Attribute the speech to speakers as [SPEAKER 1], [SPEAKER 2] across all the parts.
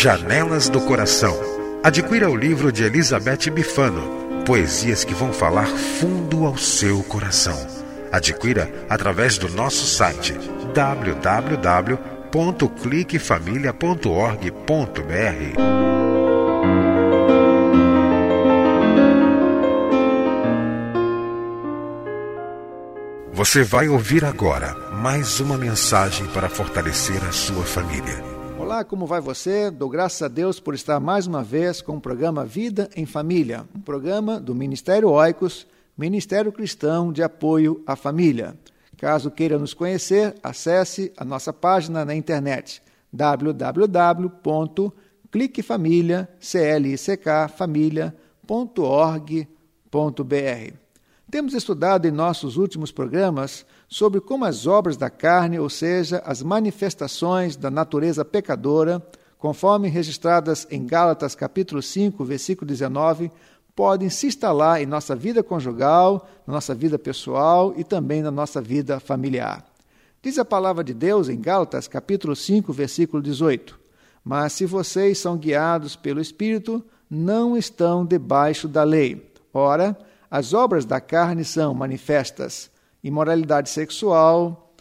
[SPEAKER 1] Janelas do Coração. Adquira o livro de Elizabeth Bifano, Poesias que vão falar fundo ao seu coração. Adquira através do nosso site www.cliquefamilia.org.br. Você vai ouvir agora mais uma mensagem para fortalecer a sua família.
[SPEAKER 2] Olá, como vai você? Dou graças a Deus por estar mais uma vez com o programa Vida em Família, um programa do Ministério Oicos, Ministério Cristão de Apoio à Família. Caso queira nos conhecer, acesse a nossa página na internet www.cliquefamilia.org.br. Temos estudado em nossos últimos programas sobre como as obras da carne, ou seja, as manifestações da natureza pecadora, conforme registradas em Gálatas capítulo 5, versículo 19, podem se instalar em nossa vida conjugal, na nossa vida pessoal e também na nossa vida familiar. Diz a palavra de Deus em Gálatas capítulo 5, versículo 18: Mas se vocês são guiados pelo Espírito, não estão debaixo da lei. Ora, as obras da carne são manifestas: imoralidade sexual,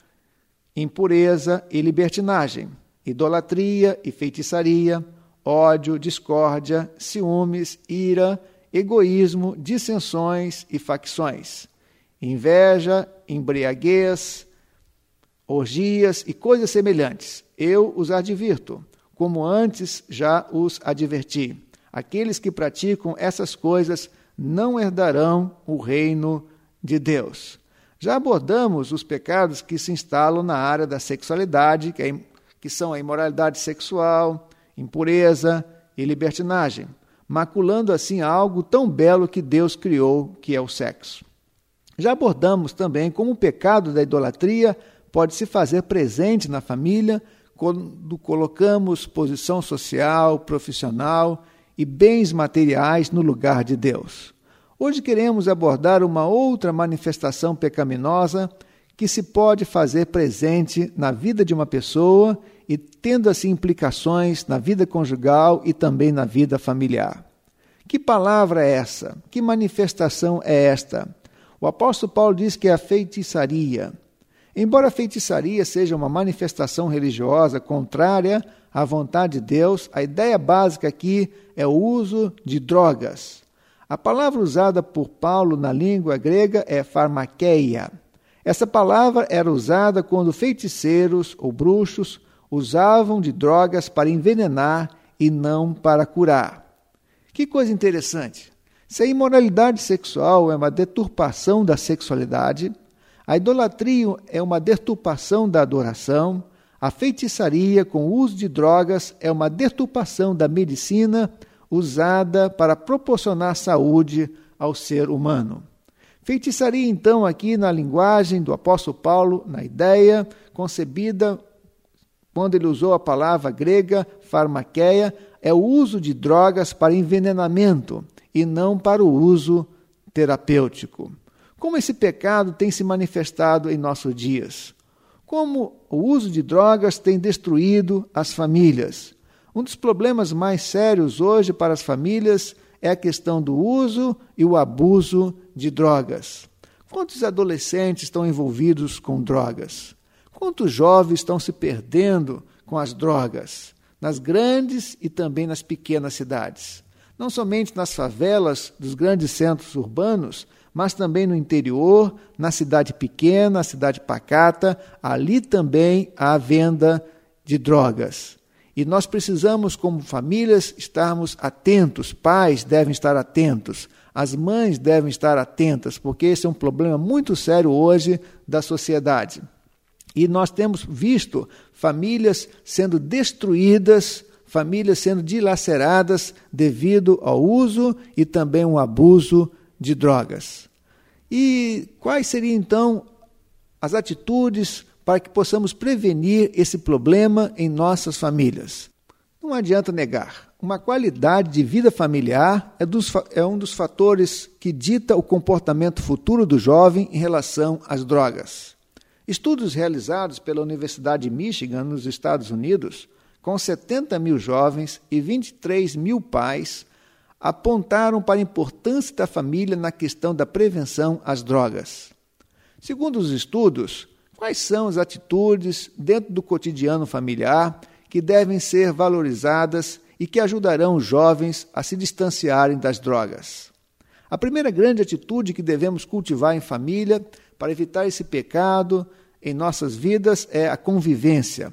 [SPEAKER 2] impureza e libertinagem, idolatria e feitiçaria, ódio, discórdia, ciúmes, ira, egoísmo, dissensões e facções, inveja, embriaguez, orgias e coisas semelhantes. Eu os advirto, como antes já os adverti. Aqueles que praticam essas coisas não herdarão o reino de Deus. Já abordamos os pecados que se instalam na área da sexualidade, que, é, que são a imoralidade sexual, impureza e libertinagem, maculando assim algo tão belo que Deus criou, que é o sexo. Já abordamos também como o pecado da idolatria pode se fazer presente na família quando colocamos posição social, profissional e bens materiais no lugar de Deus. Hoje queremos abordar uma outra manifestação pecaminosa que se pode fazer presente na vida de uma pessoa e tendo assim implicações na vida conjugal e também na vida familiar. Que palavra é essa? Que manifestação é esta? O apóstolo Paulo diz que é a feitiçaria. Embora a feitiçaria seja uma manifestação religiosa contrária à vontade de Deus, a ideia básica aqui é o uso de drogas. A palavra usada por Paulo na língua grega é farmakeia. Essa palavra era usada quando feiticeiros ou bruxos usavam de drogas para envenenar e não para curar. Que coisa interessante! Se a imoralidade sexual é uma deturpação da sexualidade, a idolatria é uma deturpação da adoração, a feitiçaria com o uso de drogas é uma deturpação da medicina usada para proporcionar saúde ao ser humano. Feitiçaria, então, aqui na linguagem do apóstolo Paulo, na ideia concebida quando ele usou a palavra grega farmaqueia, é o uso de drogas para envenenamento e não para o uso terapêutico. Como esse pecado tem se manifestado em nossos dias? como o uso de drogas tem destruído as famílias. Um dos problemas mais sérios hoje para as famílias é a questão do uso e o abuso de drogas. Quantos adolescentes estão envolvidos com drogas? Quantos jovens estão se perdendo com as drogas? Nas grandes e também nas pequenas cidades. Não somente nas favelas dos grandes centros urbanos, mas também no interior, na cidade pequena, na cidade pacata, ali também há venda de drogas. E nós precisamos, como famílias, estarmos atentos, pais devem estar atentos, as mães devem estar atentas, porque esse é um problema muito sério hoje da sociedade. E nós temos visto famílias sendo destruídas, famílias sendo dilaceradas devido ao uso e também um abuso de drogas. E quais seriam então as atitudes para que possamos prevenir esse problema em nossas famílias? Não adianta negar. Uma qualidade de vida familiar é, dos, é um dos fatores que dita o comportamento futuro do jovem em relação às drogas. Estudos realizados pela Universidade de Michigan, nos Estados Unidos, com 70 mil jovens e 23 mil pais, apontaram para a importância da família na questão da prevenção às drogas. Segundo os estudos, quais são as atitudes dentro do cotidiano familiar que devem ser valorizadas e que ajudarão os jovens a se distanciarem das drogas? A primeira grande atitude que devemos cultivar em família para evitar esse pecado em nossas vidas é a convivência.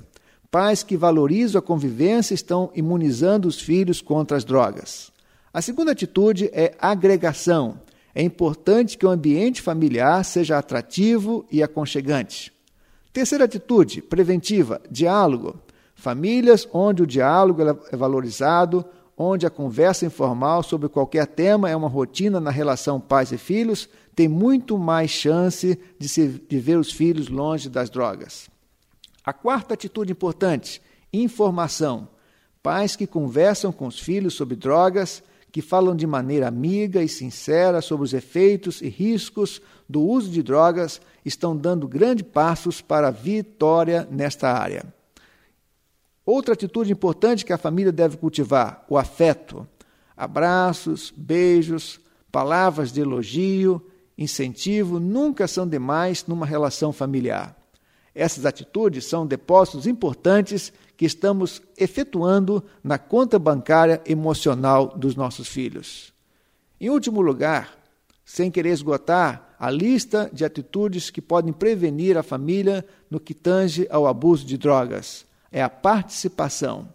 [SPEAKER 2] Pais que valorizam a convivência estão imunizando os filhos contra as drogas. A segunda atitude é agregação. É importante que o ambiente familiar seja atrativo e aconchegante. Terceira atitude, preventiva, diálogo. Famílias onde o diálogo é valorizado, onde a conversa informal sobre qualquer tema é uma rotina na relação pais e filhos, tem muito mais chance de, se, de ver os filhos longe das drogas. A quarta atitude importante, informação. Pais que conversam com os filhos sobre drogas que falam de maneira amiga e sincera sobre os efeitos e riscos do uso de drogas estão dando grandes passos para a vitória nesta área. Outra atitude importante que a família deve cultivar: o afeto. Abraços, beijos, palavras de elogio, incentivo nunca são demais numa relação familiar. Essas atitudes são depósitos importantes que estamos efetuando na conta bancária emocional dos nossos filhos. Em último lugar, sem querer esgotar a lista de atitudes que podem prevenir a família no que tange ao abuso de drogas, é a participação.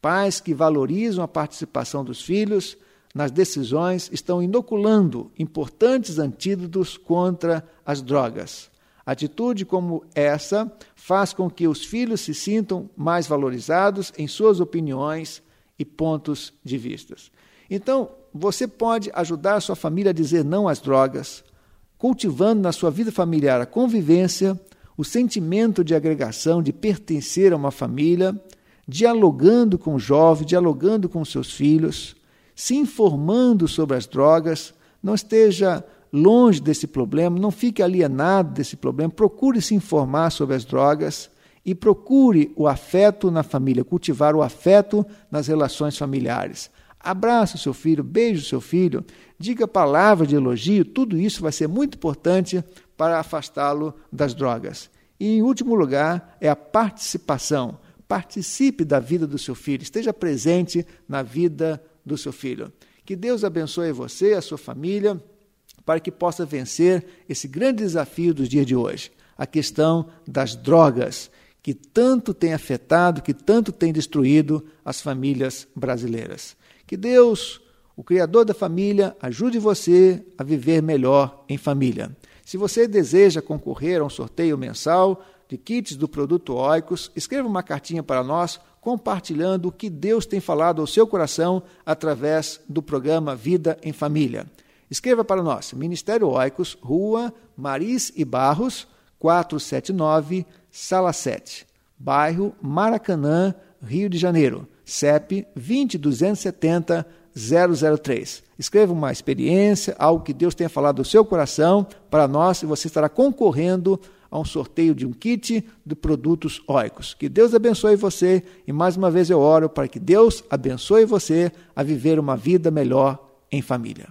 [SPEAKER 2] Pais que valorizam a participação dos filhos nas decisões estão inoculando importantes antídotos contra as drogas. Atitude como essa faz com que os filhos se sintam mais valorizados em suas opiniões e pontos de vista. Então, você pode ajudar sua família a dizer não às drogas, cultivando na sua vida familiar a convivência, o sentimento de agregação, de pertencer a uma família, dialogando com o jovem, dialogando com seus filhos, se informando sobre as drogas, não esteja longe desse problema, não fique alienado desse problema, procure se informar sobre as drogas e procure o afeto na família, cultivar o afeto nas relações familiares. Abraça o seu filho, beije o seu filho, diga palavras de elogio, tudo isso vai ser muito importante para afastá-lo das drogas. E, em último lugar, é a participação. Participe da vida do seu filho, esteja presente na vida do seu filho. Que Deus abençoe você, a sua família para que possa vencer esse grande desafio dos dias de hoje, a questão das drogas, que tanto tem afetado, que tanto tem destruído as famílias brasileiras. Que Deus, o Criador da família, ajude você a viver melhor em família. Se você deseja concorrer a um sorteio mensal de kits do produto Oicos, escreva uma cartinha para nós compartilhando o que Deus tem falado ao seu coração através do programa Vida em Família. Escreva para nós, Ministério Oicos, Rua Maris e Barros, 479, Sala 7, bairro Maracanã, Rio de Janeiro, CEP 20270 003. Escreva uma experiência, algo que Deus tenha falado do seu coração para nós e você estará concorrendo a um sorteio de um kit de produtos oicos. Que Deus abençoe você e mais uma vez eu oro para que Deus abençoe você a viver uma vida melhor em família.